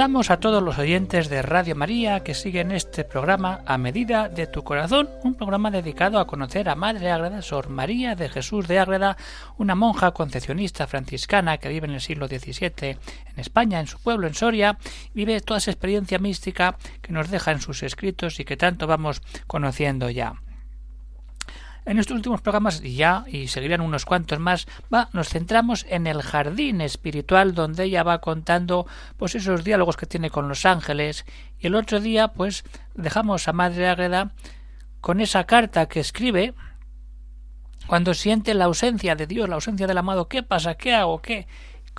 Saludamos a todos los oyentes de Radio María que siguen este programa a medida de tu corazón, un programa dedicado a conocer a Madre Ágreda, Sor María de Jesús de Ágreda, una monja concepcionista franciscana que vive en el siglo XVII en España, en su pueblo, en Soria, vive toda esa experiencia mística que nos deja en sus escritos y que tanto vamos conociendo ya. En estos últimos programas, ya, y seguirán unos cuantos más, va, nos centramos en el jardín espiritual donde ella va contando pues esos diálogos que tiene con los ángeles, y el otro día, pues, dejamos a Madre Ágreda con esa carta que escribe cuando siente la ausencia de Dios, la ausencia del amado, ¿qué pasa? ¿Qué hago? ¿Qué?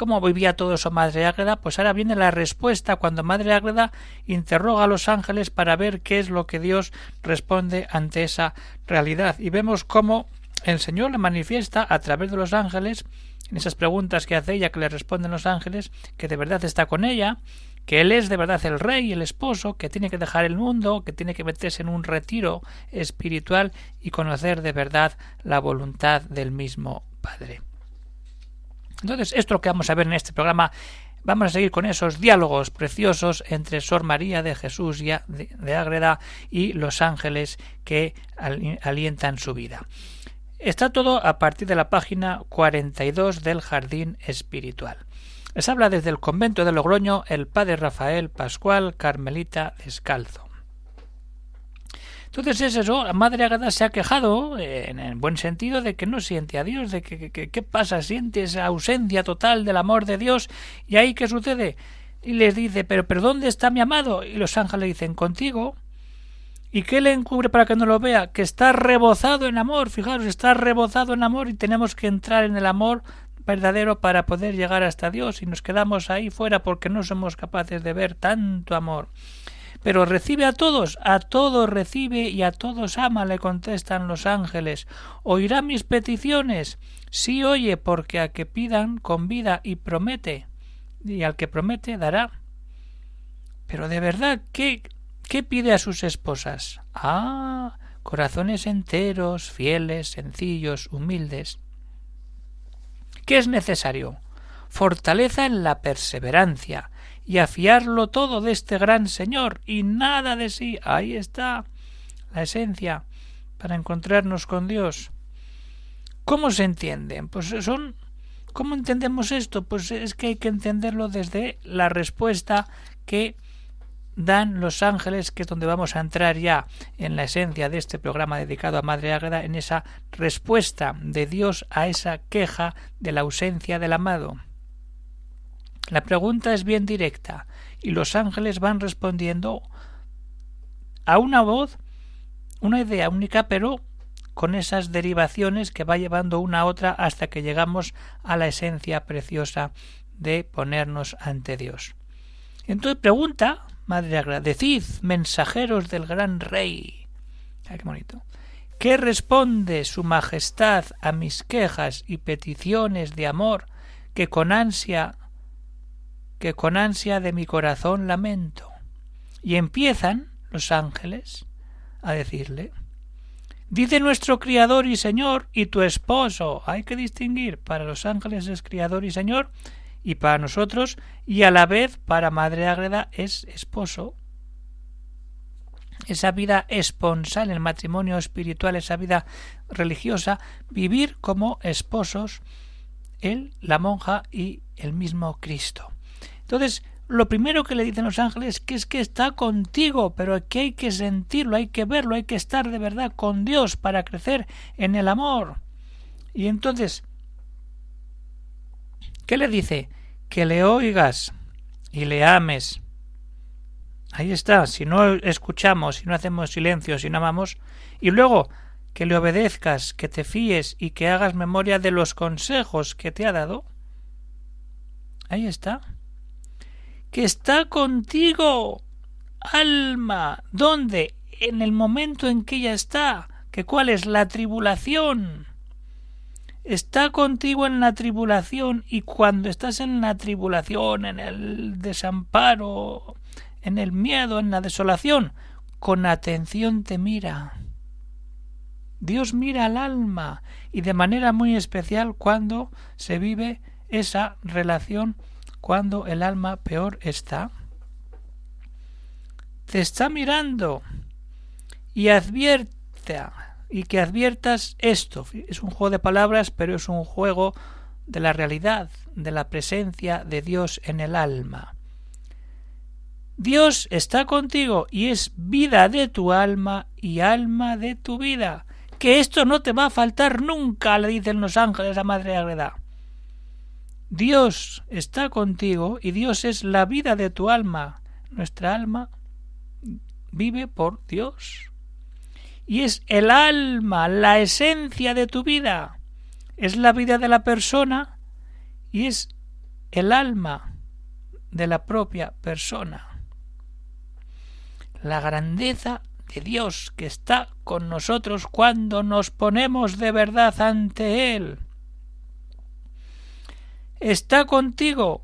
¿Cómo vivía todo eso Madre Ágreda? Pues ahora viene la respuesta cuando Madre Ágreda interroga a los ángeles para ver qué es lo que Dios responde ante esa realidad. Y vemos cómo el Señor le manifiesta a través de los ángeles, en esas preguntas que hace ella, que le responden los ángeles, que de verdad está con ella, que Él es de verdad el rey, el esposo, que tiene que dejar el mundo, que tiene que meterse en un retiro espiritual y conocer de verdad la voluntad del mismo Padre. Entonces, esto es lo que vamos a ver en este programa. Vamos a seguir con esos diálogos preciosos entre Sor María de Jesús de, Ágreda y los ángeles que alientan su vida. Está todo a partir de la página 42 del Jardín Espiritual. Les habla desde el convento de Logroño el padre Rafael Pascual Carmelita Descalzo. Entonces es eso, la madre Agada se ha quejado, eh, en el buen sentido, de que no siente a Dios, de que, qué pasa, siente esa ausencia total del amor de Dios, y ahí qué sucede. Y les dice, pero, pero ¿dónde está mi amado? Y los ángeles dicen, contigo. ¿Y qué le encubre para que no lo vea? Que está rebozado en amor, fijaros, está rebozado en amor y tenemos que entrar en el amor verdadero para poder llegar hasta Dios y nos quedamos ahí fuera porque no somos capaces de ver tanto amor. Pero recibe a todos, a todos recibe y a todos ama, le contestan los ángeles. ¿Oirá mis peticiones? Sí oye, porque a que pidan convida y promete, y al que promete dará. Pero de verdad, ¿qué, qué pide a sus esposas? Ah, corazones enteros, fieles, sencillos, humildes. ¿Qué es necesario? Fortaleza en la perseverancia, y a fiarlo todo de este gran Señor y nada de sí. Ahí está la esencia para encontrarnos con Dios. ¿Cómo se entienden? Pues son ¿Cómo entendemos esto? Pues es que hay que entenderlo desde la respuesta que dan los ángeles, que es donde vamos a entrar ya en la esencia de este programa dedicado a Madre Ágreda, en esa respuesta de Dios a esa queja de la ausencia del amado. La pregunta es bien directa y los ángeles van respondiendo a una voz, una idea única, pero con esas derivaciones que va llevando una a otra hasta que llegamos a la esencia preciosa de ponernos ante Dios. Entonces pregunta, Madre agradecid, mensajeros del gran Rey. bonito. ¿Qué responde Su Majestad a mis quejas y peticiones de amor que con ansia que con ansia de mi corazón lamento. Y empiezan los ángeles a decirle Dice nuestro Criador y Señor y tu esposo. Hay que distinguir. Para los ángeles es Criador y Señor y para nosotros y a la vez para Madre Ágreda es esposo. Esa vida esponsal, el matrimonio espiritual, esa vida religiosa, vivir como esposos, él, la monja y el mismo Cristo. Entonces, lo primero que le dicen los ángeles que es que está contigo, pero que hay que sentirlo, hay que verlo, hay que estar de verdad con Dios para crecer en el amor. Y entonces, ¿qué le dice? Que le oigas y le ames. Ahí está, si no escuchamos, si no hacemos silencio, si no amamos, y luego que le obedezcas, que te fíes y que hagas memoria de los consejos que te ha dado. Ahí está que está contigo, alma. ¿Dónde? En el momento en que ella está. ¿Que cuál es la tribulación? está contigo en la tribulación y cuando estás en la tribulación, en el desamparo, en el miedo, en la desolación, con atención te mira. Dios mira al alma y de manera muy especial cuando se vive esa relación cuando el alma peor está. Te está mirando y advierte y que adviertas esto. Es un juego de palabras, pero es un juego de la realidad, de la presencia de Dios en el alma. Dios está contigo y es vida de tu alma y alma de tu vida. Que esto no te va a faltar nunca, le dicen los ángeles a Madre Agreda. Dios está contigo y Dios es la vida de tu alma. Nuestra alma vive por Dios. Y es el alma, la esencia de tu vida. Es la vida de la persona y es el alma de la propia persona la grandeza de Dios que está con nosotros cuando nos ponemos de verdad ante Él. Está contigo,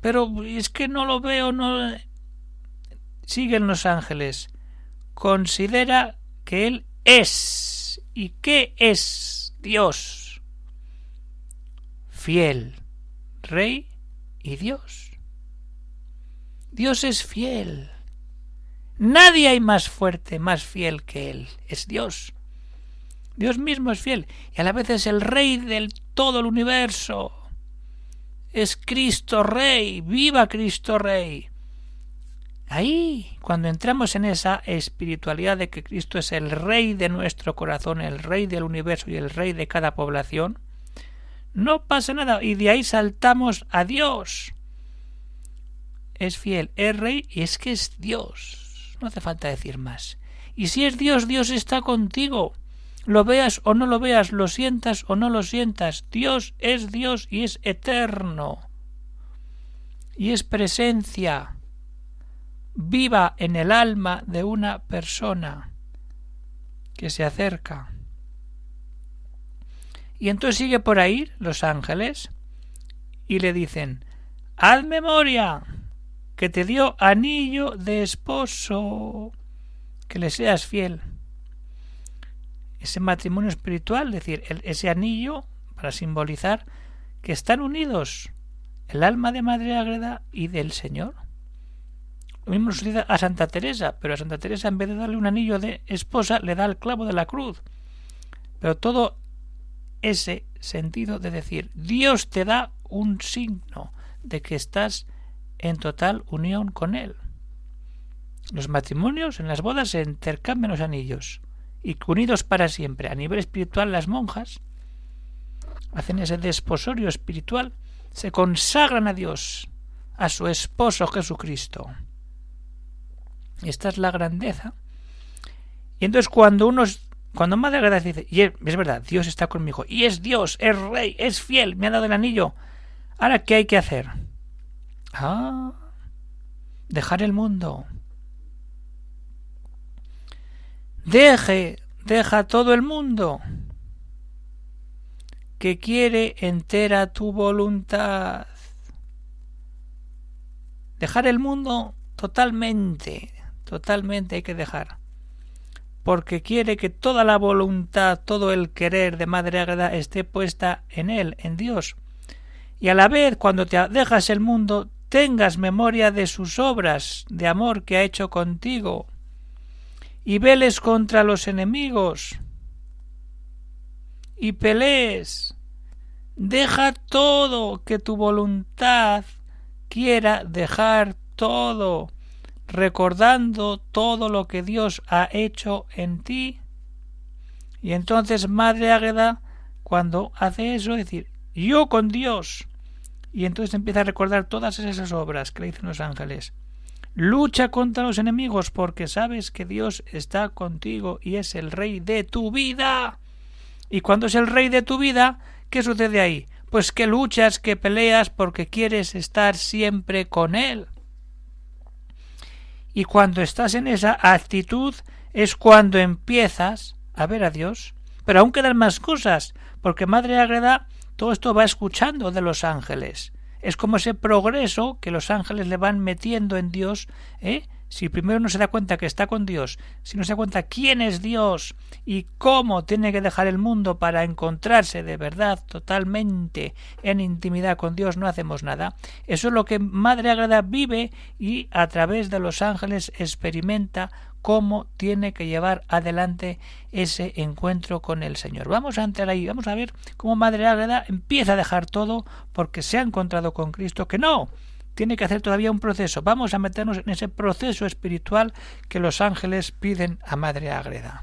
pero es que no lo veo, no. Siguen los ángeles. Considera que Él es. ¿Y qué es Dios? Fiel, Rey y Dios. Dios es fiel. Nadie hay más fuerte, más fiel que Él. Es Dios. Dios mismo es fiel y a la vez es el Rey del todo el universo. Es Cristo Rey. Viva Cristo Rey. Ahí, cuando entramos en esa espiritualidad de que Cristo es el Rey de nuestro corazón, el Rey del universo y el Rey de cada población, no pasa nada y de ahí saltamos a Dios. Es fiel, es Rey y es que es Dios. No hace falta decir más. Y si es Dios, Dios está contigo. Lo veas o no lo veas, lo sientas o no lo sientas. Dios es Dios y es eterno. Y es presencia viva en el alma de una persona que se acerca. Y entonces sigue por ahí los ángeles y le dicen Haz memoria que te dio anillo de esposo, que le seas fiel. Ese matrimonio espiritual, es decir, ese anillo para simbolizar que están unidos el alma de Madre Agreda y del Señor. Lo mismo sucede a Santa Teresa, pero a Santa Teresa en vez de darle un anillo de esposa le da el clavo de la cruz. Pero todo ese sentido de decir Dios te da un signo de que estás en total unión con Él. Los matrimonios en las bodas se intercambian los anillos y unidos para siempre. A nivel espiritual las monjas hacen ese desposorio espiritual, se consagran a Dios, a su esposo Jesucristo. Esta es la grandeza. Y entonces cuando uno cuando Madre Agrada dice, es, es, verdad, Dios está conmigo, y es Dios, es Rey, es fiel, me ha dado el anillo, ahora ¿qué hay que hacer? Ah, dejar el mundo. Deje, deja todo el mundo que quiere entera tu voluntad. Dejar el mundo totalmente, totalmente hay que dejar. Porque quiere que toda la voluntad, todo el querer de Madre Agreda esté puesta en Él, en Dios. Y a la vez, cuando te dejas el mundo, tengas memoria de sus obras de amor que ha hecho contigo, y veles contra los enemigos, y pelees. Deja todo que tu voluntad quiera dejar todo, recordando todo lo que Dios ha hecho en ti. Y entonces Madre Águeda, cuando hace eso, decir, yo con Dios, y entonces empieza a recordar todas esas obras que le dicen los ángeles. Lucha contra los enemigos porque sabes que Dios está contigo y es el rey de tu vida. Y cuando es el rey de tu vida, ¿qué sucede ahí? Pues que luchas, que peleas porque quieres estar siempre con Él. Y cuando estás en esa actitud es cuando empiezas a ver a Dios, Pero aún quedan más cosas, porque Madre Ágreda todo esto va escuchando de los ángeles. Es como ese progreso que los ángeles le van metiendo en Dios, ¿eh? Si primero no se da cuenta que está con Dios, si no se da cuenta quién es Dios y cómo tiene que dejar el mundo para encontrarse de verdad totalmente en intimidad con Dios, no hacemos nada. Eso es lo que Madre Agrada vive y a través de los ángeles experimenta cómo tiene que llevar adelante ese encuentro con el Señor. Vamos a entrar ahí, vamos a ver cómo Madre Ágreda empieza a dejar todo porque se ha encontrado con Cristo, que no, tiene que hacer todavía un proceso. Vamos a meternos en ese proceso espiritual que los ángeles piden a Madre Ágreda.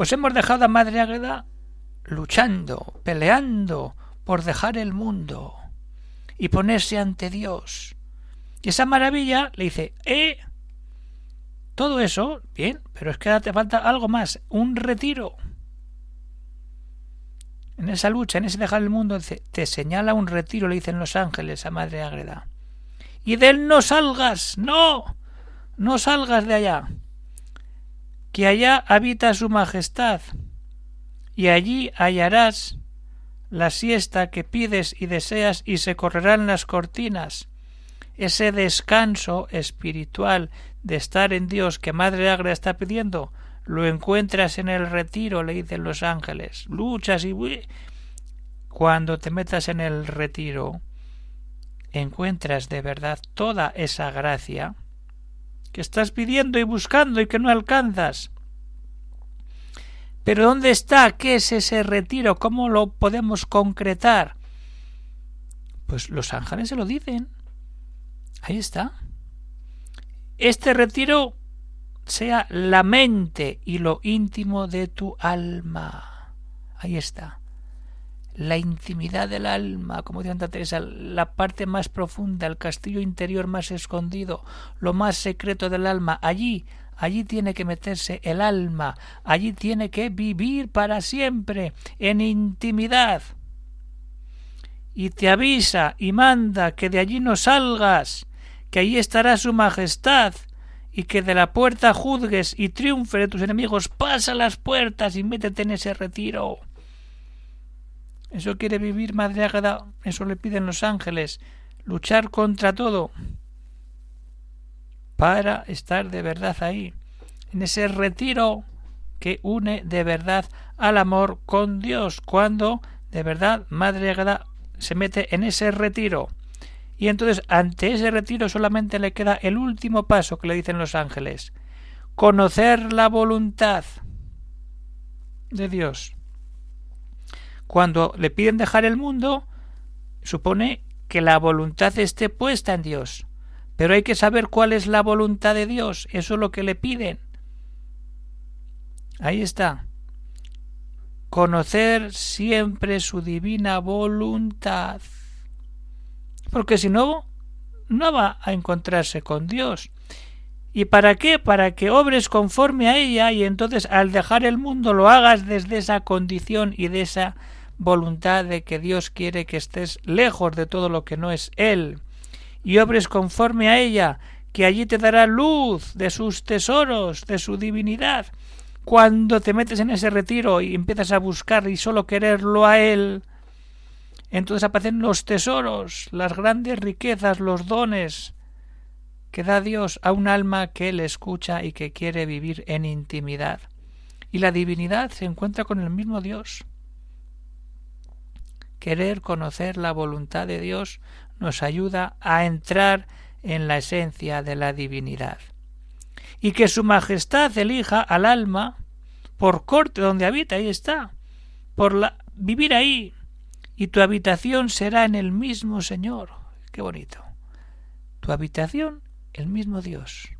Pues hemos dejado a Madre Águeda luchando, peleando por dejar el mundo y ponerse ante Dios. Y esa maravilla le dice, ¡eh! Todo eso, bien, pero es que te falta algo más, un retiro. En esa lucha, en ese dejar el mundo, te señala un retiro, le dicen los ángeles a Madre Ágreda. Y de él no salgas, no, no salgas de allá que allá habita su majestad, y allí hallarás la siesta que pides y deseas y se correrán las cortinas, ese descanso espiritual de estar en Dios que Madre Agra está pidiendo, lo encuentras en el retiro, le dicen los ángeles. Luchas y cuando te metas en el retiro, encuentras de verdad toda esa gracia que estás pidiendo y buscando y que no alcanzas. Pero ¿dónde está? ¿Qué es ese retiro? ¿Cómo lo podemos concretar? Pues los ángeles se lo dicen. Ahí está. Este retiro sea la mente y lo íntimo de tu alma. Ahí está la intimidad del alma, como dice Santa Teresa, la parte más profunda, el castillo interior más escondido, lo más secreto del alma, allí, allí tiene que meterse el alma, allí tiene que vivir para siempre, en intimidad. Y te avisa y manda que de allí no salgas, que allí estará su majestad, y que de la puerta juzgues y triunfe de tus enemigos, pasa las puertas y métete en ese retiro. Eso quiere vivir Madre Ágada, eso le piden los ángeles, luchar contra todo para estar de verdad ahí, en ese retiro que une de verdad al amor con Dios, cuando de verdad Madre Ágada se mete en ese retiro. Y entonces ante ese retiro solamente le queda el último paso que le dicen los ángeles, conocer la voluntad de Dios. Cuando le piden dejar el mundo, supone que la voluntad esté puesta en Dios. Pero hay que saber cuál es la voluntad de Dios. Eso es lo que le piden. Ahí está. Conocer siempre su divina voluntad. Porque si no, no va a encontrarse con Dios. ¿Y para qué? Para que obres conforme a ella y entonces al dejar el mundo lo hagas desde esa condición y de esa voluntad de que Dios quiere que estés lejos de todo lo que no es Él, y obres conforme a ella, que allí te dará luz de sus tesoros, de su divinidad. Cuando te metes en ese retiro y empiezas a buscar y solo quererlo a Él, entonces aparecen los tesoros, las grandes riquezas, los dones que da Dios a un alma que Él escucha y que quiere vivir en intimidad. Y la divinidad se encuentra con el mismo Dios. Querer conocer la voluntad de Dios nos ayuda a entrar en la esencia de la divinidad. Y que su majestad elija al alma por corte donde habita, ahí está, por la, vivir ahí, y tu habitación será en el mismo Señor. Qué bonito. Tu habitación, el mismo Dios.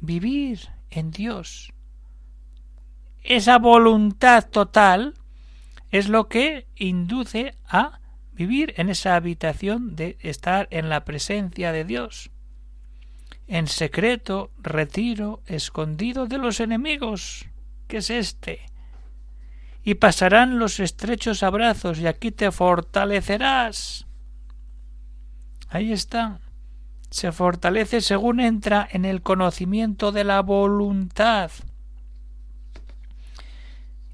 Vivir en Dios. Esa voluntad total es lo que induce a vivir en esa habitación de estar en la presencia de Dios. En secreto, retiro, escondido de los enemigos, que es este. Y pasarán los estrechos abrazos y aquí te fortalecerás. Ahí está. Se fortalece según entra en el conocimiento de la voluntad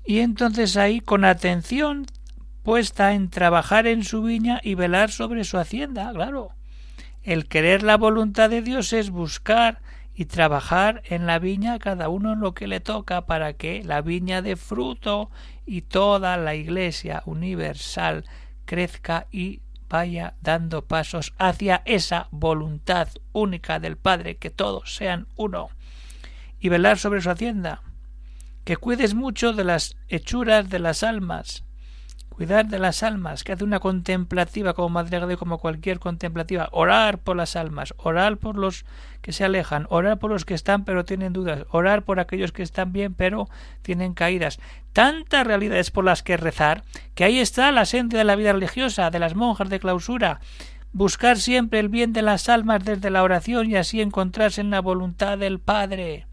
y entonces ahí con atención puesta en trabajar en su viña y velar sobre su hacienda, claro. El querer la voluntad de Dios es buscar y trabajar en la viña cada uno en lo que le toca para que la viña dé fruto y toda la Iglesia universal crezca y vaya dando pasos hacia esa voluntad única del Padre, que todos sean uno, y velar sobre su hacienda, que cuides mucho de las hechuras de las almas, cuidar de las almas, que hace una contemplativa como Madre de como cualquier contemplativa, orar por las almas, orar por los que se alejan, orar por los que están pero tienen dudas, orar por aquellos que están bien pero tienen caídas. Tantas realidades por las que rezar, que ahí está la esencia de la vida religiosa, de las monjas de clausura, buscar siempre el bien de las almas desde la oración y así encontrarse en la voluntad del Padre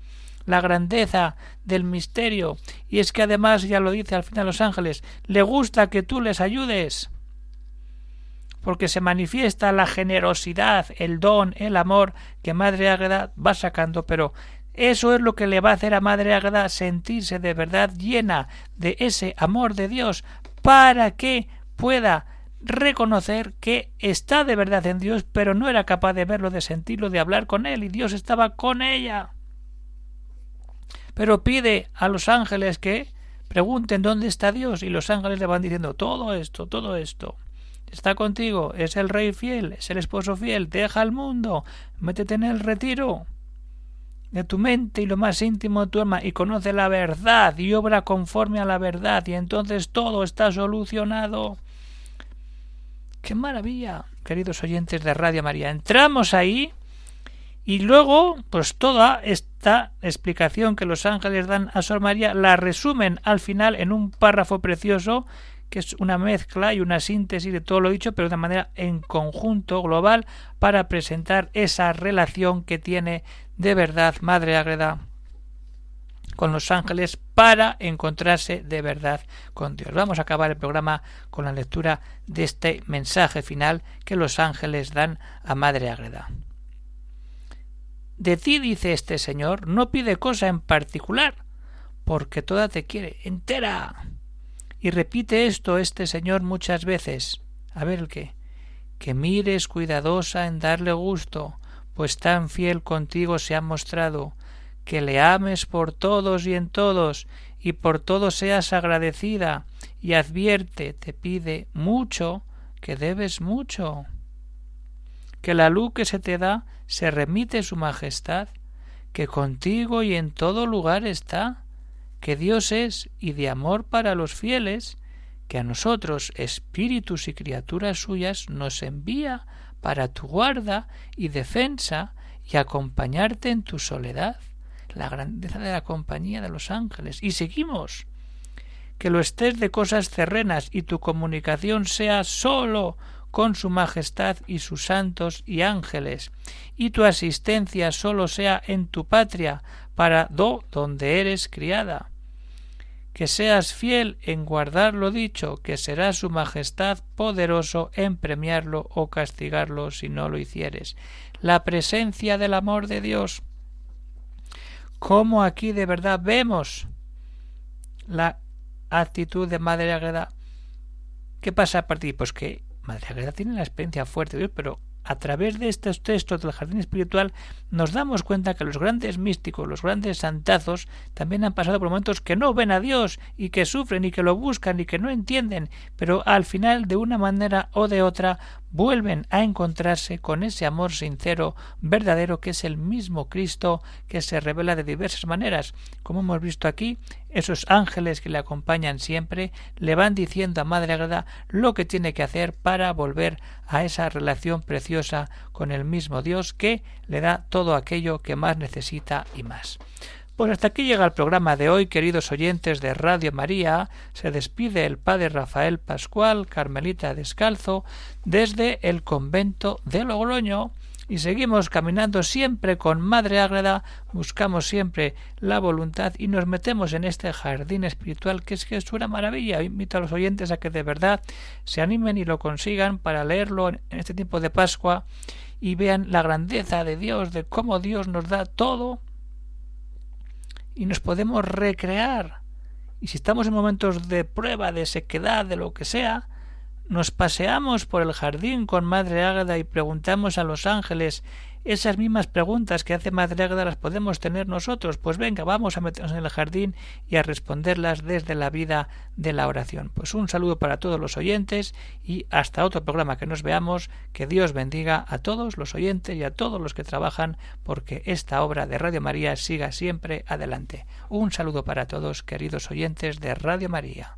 la grandeza del misterio, y es que además, ya lo dice al final los ángeles, le gusta que tú les ayudes, porque se manifiesta la generosidad, el don, el amor que Madre Águeda va sacando, pero eso es lo que le va a hacer a Madre Águeda sentirse de verdad llena de ese amor de Dios, para que pueda reconocer que está de verdad en Dios, pero no era capaz de verlo, de sentirlo, de hablar con él, y Dios estaba con ella pero pide a los ángeles que pregunten dónde está Dios y los ángeles le van diciendo todo esto, todo esto. Está contigo, es el rey fiel, es el esposo fiel, deja el mundo, métete en el retiro de tu mente y lo más íntimo de tu alma y conoce la verdad y obra conforme a la verdad y entonces todo está solucionado. ¡Qué maravilla! Queridos oyentes de Radio María, entramos ahí y luego, pues toda esta explicación que los ángeles dan a Sor María la resumen al final en un párrafo precioso que es una mezcla y una síntesis de todo lo dicho, pero de manera en conjunto global para presentar esa relación que tiene de verdad Madre Agreda con los ángeles para encontrarse de verdad con Dios. Vamos a acabar el programa con la lectura de este mensaje final que los ángeles dan a Madre Agreda. De ti, dice este Señor, no pide cosa en particular, porque toda te quiere, entera. Y repite esto este Señor muchas veces. A ver qué. Que mires cuidadosa en darle gusto, pues tan fiel contigo se ha mostrado, que le ames por todos y en todos, y por todo seas agradecida, y advierte, te pide mucho, que debes mucho. Que la luz que se te da se remite su majestad, que contigo y en todo lugar está, que Dios es y de amor para los fieles, que a nosotros, espíritus y criaturas suyas, nos envía para tu guarda y defensa y acompañarte en tu soledad, la grandeza de la compañía de los ángeles. Y seguimos. Que lo estés de cosas terrenas y tu comunicación sea sólo con su majestad y sus santos y ángeles, y tu asistencia sólo sea en tu patria, para do donde eres criada. Que seas fiel en guardar lo dicho, que será su majestad poderoso en premiarlo o castigarlo si no lo hicieres. La presencia del amor de Dios. Cómo aquí de verdad vemos la actitud de Madre Agreda. ¿Qué pasa a partir? Pues que Madre Agreda tiene la experiencia fuerte de Dios, pero a través de estos textos del jardín espiritual nos damos cuenta que los grandes místicos, los grandes santazos, también han pasado por momentos que no ven a Dios y que sufren y que lo buscan y que no entienden, pero al final de una manera o de otra vuelven a encontrarse con ese amor sincero, verdadero, que es el mismo Cristo que se revela de diversas maneras. Como hemos visto aquí, esos ángeles que le acompañan siempre le van diciendo a Madre Agreda lo que tiene que hacer para volver a esa relación preciosa con el mismo Dios que le da todo aquello que más necesita y más. Pues hasta aquí llega el programa de hoy, queridos oyentes de Radio María. Se despide el padre Rafael Pascual, Carmelita Descalzo, desde el convento de Logroño y seguimos caminando siempre con Madre Ágreda, buscamos siempre la voluntad y nos metemos en este jardín espiritual que es que es una maravilla. Invito a los oyentes a que de verdad se animen y lo consigan para leerlo en este tiempo de Pascua y vean la grandeza de Dios, de cómo Dios nos da todo y nos podemos recrear. Y si estamos en momentos de prueba, de sequedad, de lo que sea, nos paseamos por el jardín con Madre Ágada y preguntamos a los ángeles esas mismas preguntas que hace Madre Ágada las podemos tener nosotros. Pues venga, vamos a meternos en el jardín y a responderlas desde la vida de la oración. Pues un saludo para todos los oyentes y hasta otro programa que nos veamos. Que Dios bendiga a todos los oyentes y a todos los que trabajan porque esta obra de Radio María siga siempre adelante. Un saludo para todos, queridos oyentes de Radio María.